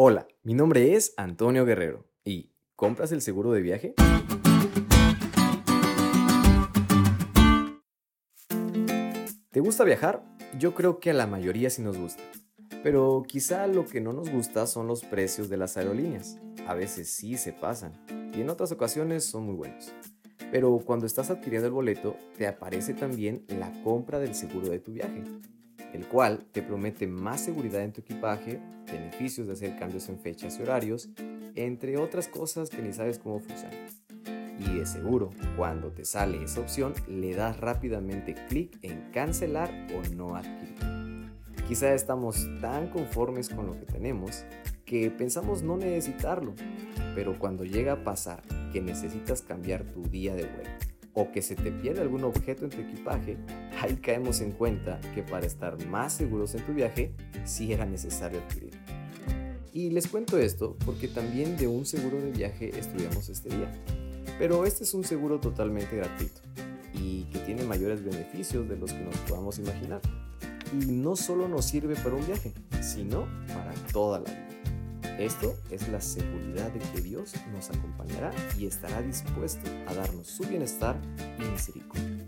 Hola, mi nombre es Antonio Guerrero y ¿compras el seguro de viaje? ¿Te gusta viajar? Yo creo que a la mayoría sí nos gusta. Pero quizá lo que no nos gusta son los precios de las aerolíneas. A veces sí se pasan y en otras ocasiones son muy buenos. Pero cuando estás adquiriendo el boleto, te aparece también la compra del seguro de tu viaje el cual te promete más seguridad en tu equipaje, beneficios de hacer cambios en fechas y horarios, entre otras cosas que ni sabes cómo funcionan. Y de seguro, cuando te sale esa opción, le das rápidamente clic en cancelar o no adquirir. Quizá estamos tan conformes con lo que tenemos que pensamos no necesitarlo, pero cuando llega a pasar que necesitas cambiar tu día de vuelo o que se te pierde algún objeto en tu equipaje, ahí caemos en cuenta que para estar más seguros en tu viaje, sí era necesario adquirir. Y les cuento esto porque también de un seguro de viaje estudiamos este día. Pero este es un seguro totalmente gratuito y que tiene mayores beneficios de los que nos podamos imaginar. Y no solo nos sirve para un viaje, sino para toda la vida. Esto es la seguridad de que Dios nos acompañará y estará dispuesto a darnos su bienestar y misericordia.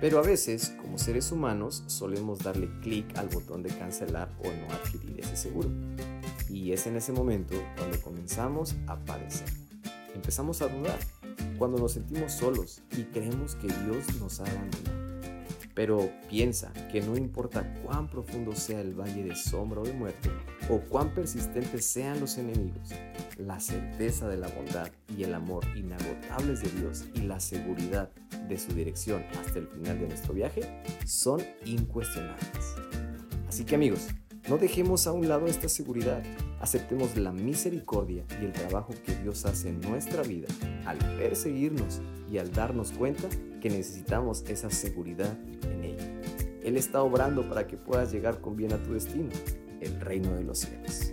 Pero a veces, como seres humanos, solemos darle clic al botón de cancelar o no adquirir ese seguro. Y es en ese momento cuando comenzamos a padecer. Empezamos a dudar, cuando nos sentimos solos y creemos que Dios nos ha abandonado. Pero piensa que no importa cuán profundo sea el valle de sombra o de muerte, o cuán persistentes sean los enemigos, la certeza de la bondad y el amor inagotables de Dios y la seguridad de su dirección hasta el final de nuestro viaje son incuestionables. Así que amigos, no dejemos a un lado esta seguridad, aceptemos la misericordia y el trabajo que Dios hace en nuestra vida al perseguirnos y al darnos cuenta que necesitamos esa seguridad en ella. Él está obrando para que puedas llegar con bien a tu destino, el reino de los cielos.